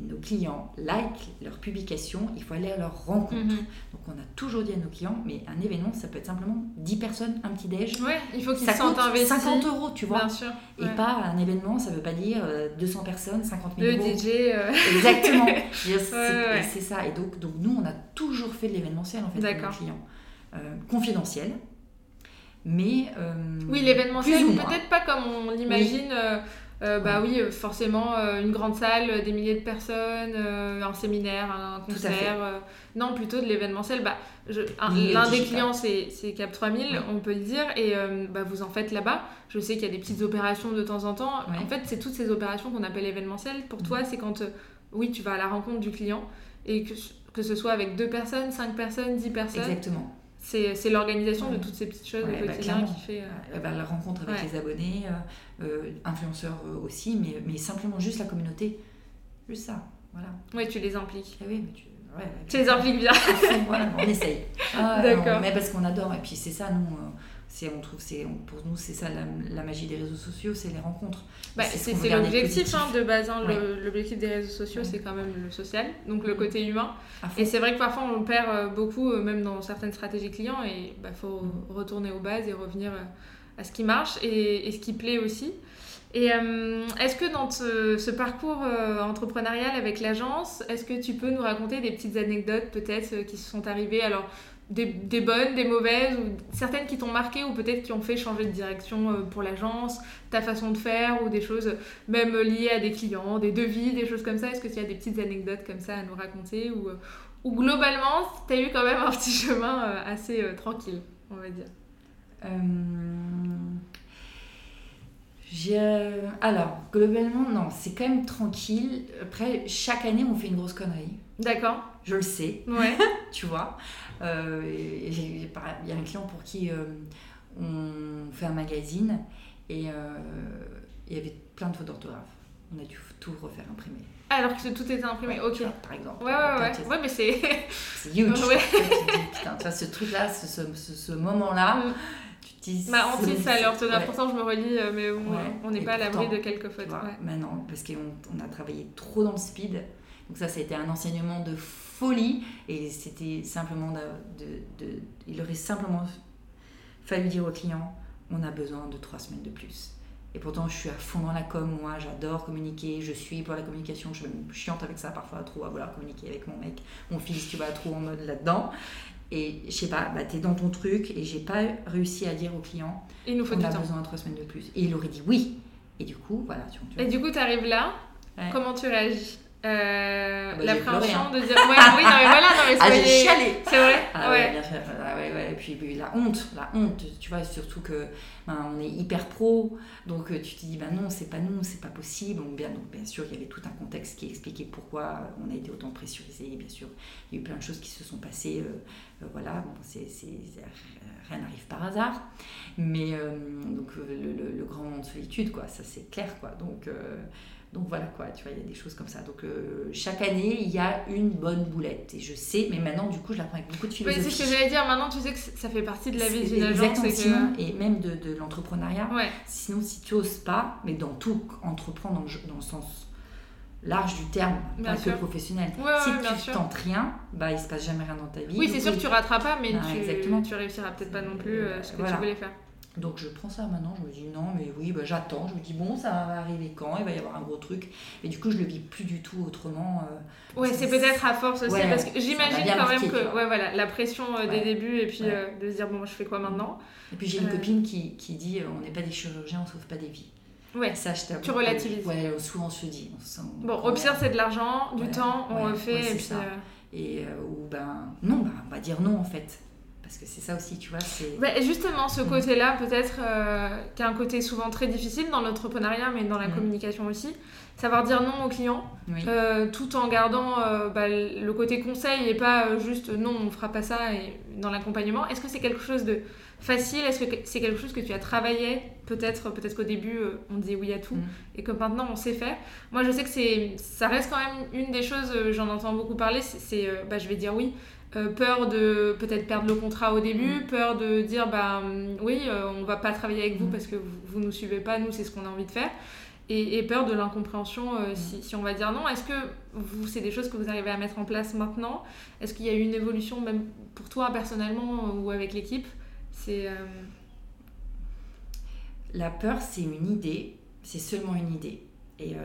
nos clients, like leurs publications, il faut aller à leur rencontre. Mhm. Donc, on a toujours dit à nos clients, mais un événement, ça peut être simplement 10 personnes, un petit déj. Ouais, il faut qu'ils se sentent investis. 50 euros, tu vois. Bien sûr. Et pas un événement, ça veut pas dire euh, 200 personnes, 50 000 Le euros. DJ. euh, Exactement. C'est Ouais, c'est ça. Et donc, donc, nous, on a toujours fait de l'événementiel, en fait, pour nos clients. Euh, confidentiel. Mais. euh, Oui, l'événementiel, peut-être pas comme on l'imagine. euh, euh, bah oui, euh, forcément, euh, une grande salle, des milliers de personnes, un séminaire, un concert. non, plutôt de l'événementiel. Bah, L'un des clients, c'est Cap 3000, Oui. on peut le dire, et euh, bah, vous en faites là-bas. Je sais qu'il y a des petites opérations de temps en temps. En fait, c'est toutes ces opérations qu'on appelle événementielles. Pour toi, c'est quand, euh, oui, tu vas à la rencontre du client, et que, que ce soit avec deux personnes, cinq personnes, dix personnes. Exactement. C'est l'organisation de toutes ces petites choses Ouais, au bah, quotidien qui fait. euh, bah, la rencontre avec Ouais. les abonnés, euh, euh, influenceurs aussi, mais, mais simplement juste la communauté. Juste ça. Voilà. Ouais, tu les impliques. Ah oui, mais tu. Tu les impliques bien. voilà, on essaye. Ah, D'accord. Mais parce qu'on adore. Et puis c'est ça, nous, c'est, on trouve, c'est, pour nous, c'est ça la, la magie des réseaux sociaux, c'est les rencontres. Bah, C'est ce l'objectif hein, de base. hein. L'objectif des réseaux sociaux, c'est quand même le social, donc le côté humain. Et c'est vrai que parfois on perd euh, beaucoup, euh, même dans certaines stratégies clients, et il faut Mm. retourner aux bases et revenir euh, à ce qui marche et, et ce qui plaît aussi. Et euh, est-ce que dans ce, ce parcours euh, entrepreneurial avec l'agence, est-ce que tu peux nous raconter des petites anecdotes peut-être qui se sont arrivées? Alors, des, des bonnes, des mauvaises, ou certaines qui t'ont marqué ou peut-être qui ont fait changer de direction euh, pour l'agence, ta façon de faire ou des choses même liées à des clients, des devis, des choses comme ça. Est-ce que tu as des petites anecdotes comme ça à nous raconter ou, euh, ou globalement, tu as eu quand même un petit chemin euh, assez euh, tranquille, on va dire? Euh, euh, alors, globalement, non, c'est quand même tranquille. Après, chaque année, on fait une grosse connerie. D'accord Je le sais, Ouais. tu vois? Euh, Il y a un client pour qui euh, on fait un magazine et euh, il y avait plein de fautes d'orthographe. On a dû tout refaire imprimer. Alors que tout était imprimé, ok. Par exemple. Ouais, ouais, ouais. Ouais, mais c'est. C'est huge. Putain, tu vois, ce truc-là, ce, ce, ce- ce moment-là, Mm. tu te dis. Bah, titre, ça l'orthographe. Pourtant, je me relis, mais on n'est pas à l'abri de quelques fautes. Maintenant, parce qu'on on a travaillé trop dans le speed. Donc ça, ça a été un enseignement de folie. Et c'était simplement de, de- de- Il aurait simplement fallu dire au client, on a besoin de trois semaines de plus. Et pourtant, je suis à fond dans la com, moi, j'adore communiquer, je suis pour la communication, je suis même chiante avec ça parfois, trop à vouloir communiquer avec mon mec, mon fils, tu vois, trop en mode là-dedans. Et je sais pas, bah, t'es dans ton truc et j'ai pas réussi à dire au client, Il nous faut on du a temps. besoin de trois semaines de plus. Et il aurait dit oui. Et du coup, voilà, tu, tu. Et du coup, tu arrives là. Ouais. Comment tu réagis? Euh, Bah, j'ai L'appréhension de dire. Ouais, oui, non, mais voilà, non, mais Ah, j'ai chialé C'est vrai Ah ouais, Ouais. bien sûr. Ah ouais, ouais. Et puis, puis la honte, la honte, tu vois, surtout que ben, on est hyper pro, donc euh, tu te dis, ben non, c'est pas nous, c'est pas possible. Donc bien, donc, bien sûr, il y avait tout un contexte qui expliquait pourquoi on a été autant pressurisé, bien sûr. Il y a eu plein de choses qui se sont passées, euh, euh, voilà, bon, c'est, rien n'arrive par hasard. Mais donc le, le- le grand moment de solitude, quoi, ça c'est clair, quoi. Donc, donc voilà, quoi, tu vois, il y a des choses comme ça. Donc euh, chaque année, il y a une bonne boulette. Et je sais, mais maintenant, du coup, je la prends avec beaucoup de philosophie. c'est ce que j'allais dire. Maintenant, tu sais que ça fait partie de la vie d'une agence. exactement, et que- sinon, et même de, de l'entrepreneuriat. Ouais. Sinon, si tu oses pas, mais dans tout, entreprendre dans, le- dans le sens large du terme, Bien pas sûr. que professionnel. Ouais, si ouais, tu tentes rien, bah, il se passe jamais rien dans ta vie. Oui, c'est sûr que tu rateras pas, mais Ah, tu, exactement. tu réussiras peut-être pas non plus euh, ce que Voilà. tu voulais faire. Donc je prends ça maintenant, je me dis non, mais oui, bah, j'attends. Je me dis bon, ça va arriver quand? Il va y avoir un gros truc. Et du coup, je le vis plus du tout autrement. Euh, ouais, c'est peut-être à force aussi, parce que j'imagine quand même que ouais, voilà, la pression euh, des débuts et puis euh, de se dire bon, je fais quoi maintenant? Et puis j'ai une copine qui, qui dit on n'est pas des chirurgiens, on sauve pas des vies. Ouais, ça, je tu relativises. Ouais, souvent on se dit. bon, au pire, c'est de l'argent, du temps, on le fait. et puis. Et ou ben non, bah, on va dire non en fait. Parce que c'est ça aussi, tu vois. Bah, justement, ce côté-là, peut-être, euh, qui est un côté souvent très difficile dans l'entrepreneuriat, mais dans la mm. communication aussi. Savoir dire non aux clients, euh, tout en gardant euh, bah, le côté conseil et pas juste non, on fera pas ça et dans l'accompagnement. Est-ce que c'est quelque chose de facile? Est-ce que c'est quelque chose que tu as travaillé Peut-être peut-être qu'au début, on disait oui à tout mm. et que maintenant, on sait faire? Moi, je sais que ça reste quand même une des choses, j'en entends beaucoup parler, c'est bah, je vais dire oui euh, peur de peut-être perdre le contrat au début, mm. peur de dire bah oui, euh, on va pas travailler avec vous mm. parce que vous, ne nous suivez pas, nous c'est ce qu'on a envie de faire. Et, peur de l'incompréhension euh, mm. si, si, on va dire non. Est-ce que vous, c'est des choses que vous arrivez à mettre en place maintenant? Est-ce qu'il y a eu une évolution même pour toi personnellement ou avec l'équipe? C'est La peur, c'est une idée, c'est seulement une idée. Et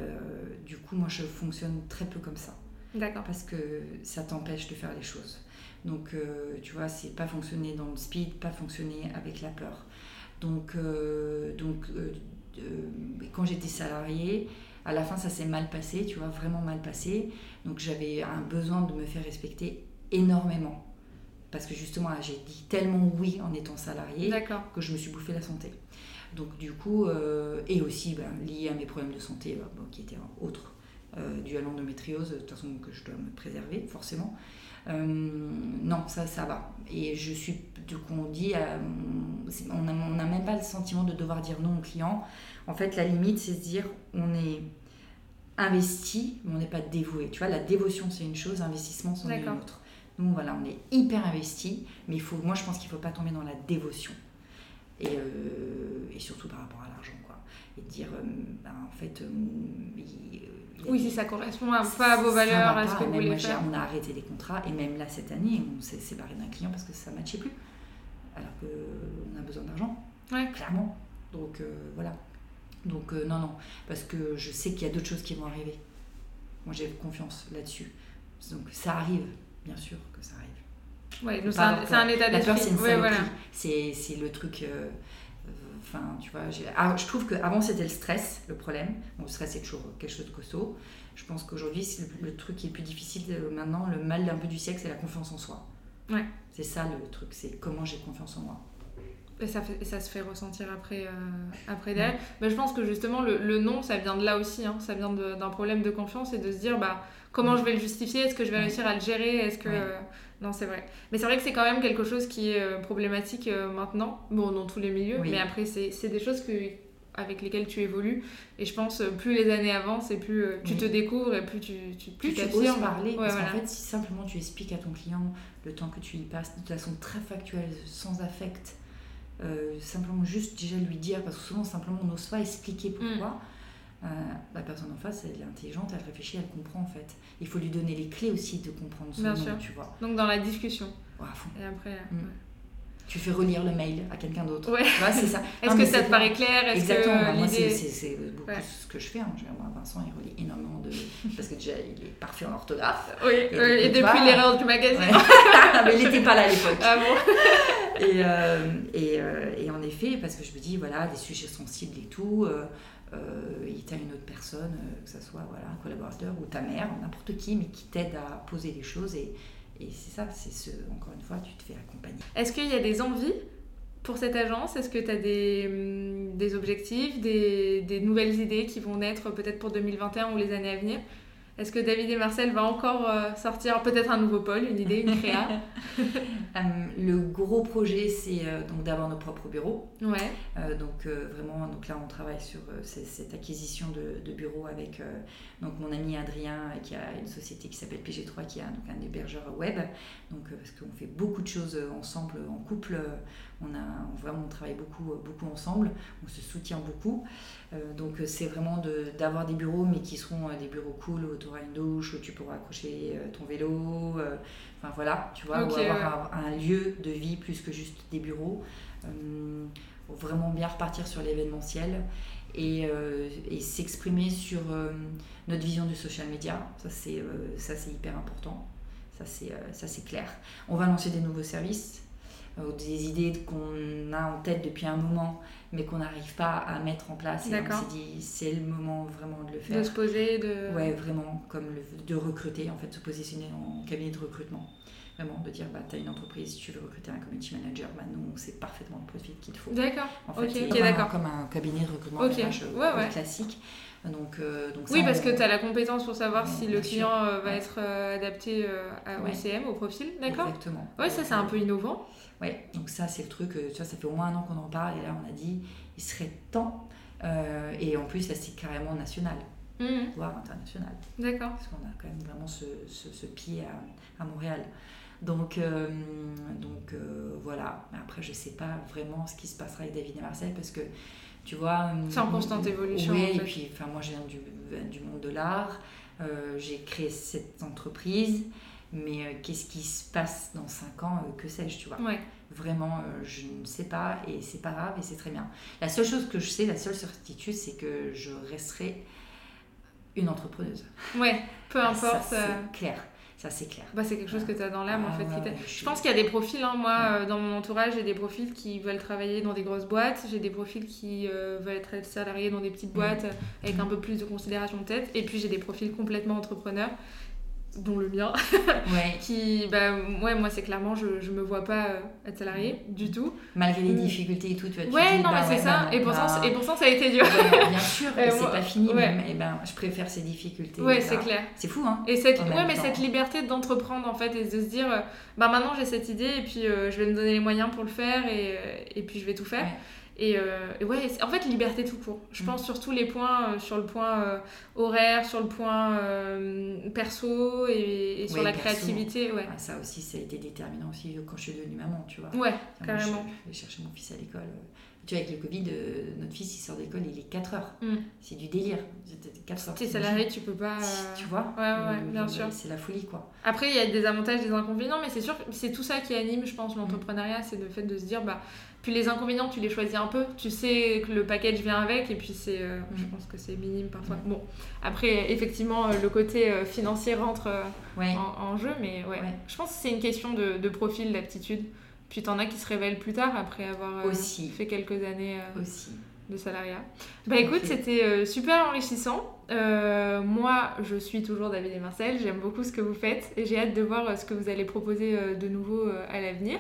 du coup, moi, je fonctionne très peu comme ça. D'accord. Parce que ça t'empêche de faire les choses. Donc, euh, tu vois, c'est pas fonctionner dans le speed, pas fonctionner avec la peur. Donc, euh, donc euh, quand j'étais salariée, à la fin, ça s'est mal passé, tu vois, vraiment mal passé. Donc, j'avais un besoin de me faire respecter énormément. Parce que justement, j'ai dit tellement oui en étant salariée que je me suis bouffé la santé. Donc, du coup, et aussi ben, lié à mes problèmes de santé, qui étaient autres, dû à l'endométriose, de toute façon, que je dois me préserver, forcément. Euh, non, ça, ça va. Et je suis, du coup, on dit, euh, on n'a même pas le sentiment de devoir dire non au client. En fait, la limite, c'est se dire, on est investi, mais on n'est pas dévoué. Tu vois, la dévotion, c'est une chose, investissement, c'en est une autre. Nous, voilà, on est hyper investi, mais il faut, moi, je pense qu'il ne faut pas tomber dans la dévotion. Et, euh, et surtout par rapport à l'argent, quoi. Et dire, ben, en fait, oui, si ça correspond pas à vos valeurs, à ce que vous voulez faire. On a arrêté les contrats et même là cette année, on s'est séparé d'un client parce que ça ne matchait plus. Alors qu'on a besoin d'argent, clairement. Donc euh, voilà. Donc euh, non, non, parce que je sais qu'il y a d'autres choses qui vont arriver. Moi j'ai confiance là-dessus. Donc ça arrive, bien sûr que ça arrive. Ouais, c'est un, état d'esprit. c'est le truc. Euh, Enfin, tu vois, ah, je trouve qu'avant c'était le stress, le problème. Bon, le stress c'est toujours quelque chose de costaud. Je pense qu'aujourd'hui, le, truc qui est le plus difficile euh, maintenant, le mal d'un peu du siècle, c'est la confiance en soi. Ouais. C'est ça le truc, c'est comment j'ai confiance en moi. Et ça, fait, ça se fait ressentir après, euh, après derrière. Je pense que justement, le, le non, ça vient de là aussi. Hein. Ça vient d'un problème de confiance et de se dire bah, comment je vais le justifier? Est-ce que je vais réussir à le gérer? Est-ce que. Non, c'est vrai. Mais c'est vrai que c'est quand même quelque chose qui est euh, problématique euh, maintenant, bon, dans tous les milieux, mais après, c'est des choses que, avec lesquelles tu évolues. Et je pense, euh, plus les années avancent, et plus tu te découvres, et plus tu tu Plus tu oses parler, parce qu'en fait, si simplement tu expliques à ton client le temps que tu y passes, de façon très factuelle, sans affect, simplement juste déjà lui dire, parce que souvent, simplement, on n'ose pas expliquer pourquoi. Mm. Euh, la personne en face, elle est intelligente, elle réfléchit, elle comprend en fait. Il faut lui donner les clés aussi de comprendre son Bien sûr. tu vois. Donc dans la discussion. Et après. Mm. Tu fais relire le mail à quelqu'un d'autre. Ouais. c'est ça. Est-ce que ça te paraît clair Exactement. moi, c'est beaucoup ce que je fais. Hein. Moi, Vincent, il relit énormément de. Parce que déjà, il est parfait en orthographe. Oui, et, depuis l'erreur du magazine. mais il n'était pas là à l'époque. Ah bon? Et, euh, et, euh, et, en effet, parce que je me dis, voilà, des sujets sensibles et tout. Euh, il t'a une autre personne, euh, que ce soit voilà, un collaborateur ou ta mère, n'importe qui, mais qui t'aide à poser les choses. Et, et c'est ça, c'est ce, encore une fois, tu te fais accompagner. Est-ce qu'il y a des envies pour cette agence? Est-ce que tu as des, hum, des objectifs, des, des, nouvelles idées qui vont naître peut-être pour 2021 ou les années à venir? Est-ce que David et Marcel va encore euh, sortir peut-être un nouveau pôle, une idée, une créa euh, Le gros projet, c'est euh, donc d'avoir nos propres bureaux. Ouais. donc vraiment, donc là, on travaille sur cette acquisition de, de bureaux avec donc mon ami Adrien qui a une société qui s'appelle PG3, qui a donc un hébergeur web. Donc parce qu'on fait beaucoup de choses ensemble, en couple. On a vraiment on travaille beaucoup, beaucoup ensemble. On se soutient beaucoup. donc c'est vraiment d'avoir des bureaux, mais qui seront des bureaux cool tu auras une douche où tu pourras accrocher euh, ton vélo. Euh, enfin voilà, tu vois, ou avoir un, lieu de vie plus que juste des bureaux. Euh, vraiment bien repartir sur l'événementiel et, et s'exprimer sur notre vision du social media. Ça, c'est ça c'est hyper important. Ça, c'est clair. On va lancer des nouveaux services des idées qu'on a en tête depuis un moment, mais qu'on n'arrive pas à mettre en place. Et on s'est dit, c'est le moment vraiment de le faire. De se poser, de... Ouais, vraiment, comme de recruter, en fait, se positionner en cabinet de recrutement. Vraiment, de dire, bah, tu as une entreprise, tu veux recruter un community manager, bah, nous, c'est parfaitement le profil qu'il te faut. D'accord, en fait, ok, d'accord. Comme un cabinet de recrutement ouais, classique. Donc, euh, donc oui, parce que tu as la compétence pour savoir si le client euh, va être euh, adapté à, au CM, au profil, d'accord Exactement. Oui, ça c'est un peu innovant. Ouais, donc ça c'est le truc, tu vois, ça fait au moins un an qu'on en parle et là on a dit il serait temps. et en plus, là c'est carrément national, mmh. voire international. D'accord. Parce qu'on a quand même vraiment ce, ce, pied à, à, Montréal. Donc, donc voilà. Après, je sais pas vraiment ce qui se passera avec David et Marcel parce que tu vois. C'est en constante évolution. Oui, et puis enfin, moi je viens du, du monde de l'art, euh, j'ai créé cette entreprise, mais euh, qu'est-ce qui se passe dans 5 ans, euh, que sais-je, tu vois. Ouais. Vraiment, je ne sais pas et c'est pas grave et c'est très bien. La seule chose que je sais, la seule certitude, c'est que je resterai une entrepreneuse. Ouais, peu importe. Ça, c'est clair. Ça, c'est clair. Bah, c'est quelque chose que tu as dans l'âme, en ah, fait. je pense qu'il y a des profils, hein. moi, euh, dans mon entourage, j'ai des profils qui veulent travailler dans des grosses boîtes, j'ai des profils qui euh, veulent être salariés dans des petites boîtes avec un peu plus de considération de tête, et puis j'ai des profils complètement entrepreneurs dont le mien, ouais. qui, bah, ouais, moi c'est clairement, je, je me vois pas euh, être salarié du tout. Malgré les mm. difficultés et tout, tu vois. Ouais, non, bah, mais c'est ça, bah, et, pourtant, bah, et pourtant ça a été dur. bien sûr, et c'est pas fini, mais et ben, je préfère ces difficultés. Ouais, c'est clair. C'est fou, hein. Et cette, ouais, mais cette liberté d'entreprendre en fait, et de se dire, euh, bah maintenant j'ai cette idée, et puis euh, je vais me donner les moyens pour le faire, et, et puis je vais tout faire. Euh, et, ouais, en fait, liberté tout court. Je mm. pense sur tous les points, euh, sur le point euh, horaire, sur le point perso et, sur la créativité. Ouais. Ah, ça aussi, ça a été déterminant aussi quand je suis devenue maman, tu vois. Ouais, carrément. je, vais chercher mon fils à l'école. Tu vois, avec le Covid, notre fils, il sort d'école, il est 4 heures. Mm. C'est du délire. 4 heures. Tu es salarié, tu peux pas. Tu vois Ouais, ouais, bien sûr. C'est la folie, quoi. Après, il y a des avantages, des inconvénients, mais c'est sûr c'est tout ça qui anime, je pense, l'entrepreneuriat, c'est le fait de se dire, bah puis les inconvénients, tu les choisis un peu. Tu sais que le package vient avec et puis c'est, euh, je mm. pense que c'est minime parfois. Bon, après, effectivement, euh, le côté euh, financier rentre en, jeu, mais ouais. Je pense que c'est une question de, de profil, d'aptitude. Puis t'en as qui se révèlent plus tard après avoir Aussi. fait quelques années Aussi. de salariat. Bah écoute, c'était super enrichissant. moi, je suis toujours David et Marcel. J'aime beaucoup ce que vous faites et j'ai hâte de voir ce que vous allez proposer de nouveau à l'avenir.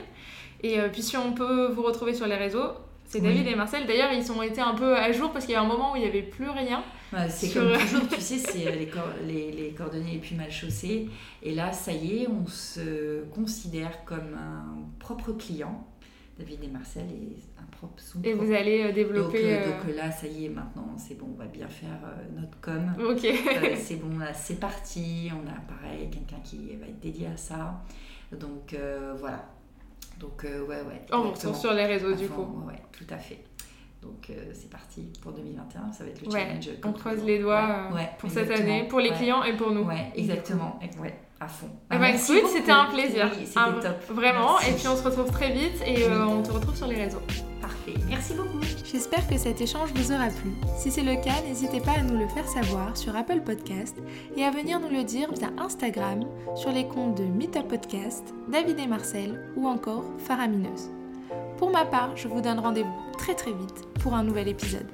Et euh, puis si on peut vous retrouver sur les réseaux, c'est David et Marcel. D'ailleurs, ils ont été un peu à jour parce qu'il y a un moment où il n'y avait plus rien. C'est comme toujours, tu sais, c'est euh, les, les, les, coordonnées les plus mal chaussées. Et là, ça y est, on se considère comme un propre client. David et Marcel est un propre son. Et vous allez euh, développer. Donc, là, ça y est, maintenant, c'est bon, on va bien faire notre com. Ok. c'est bon, là, c'est parti. On a pareil, quelqu'un qui va être dédié à ça. Donc voilà, donc, euh, ouais, ouais. On retrouve sur les réseaux, du coup. Ouais, tout à fait. Donc, euh, c'est parti pour 2021. Ça va être le challenge. On creuse les doigts euh, pour cette année, pour les clients et pour nous. Ouais, exactement. Ouais, à fond. Eh ben, écoute, c'était un plaisir. Oui, c'était top. Vraiment. Et puis, on se retrouve très vite et on te retrouve sur les réseaux. Parfait. Merci beaucoup. J'espère que cet échange vous aura plu. Si c'est le cas, n'hésitez pas à nous le faire savoir sur Apple Podcast et à venir nous le dire via Instagram sur les comptes de Meetup Podcast, David et Marcel ou encore Faramineuse. Pour ma part, je vous donne rendez-vous très très vite pour un nouvel épisode.